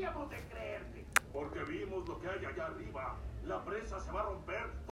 de creerte. Porque vimos lo que hay allá arriba. La presa se va a romper.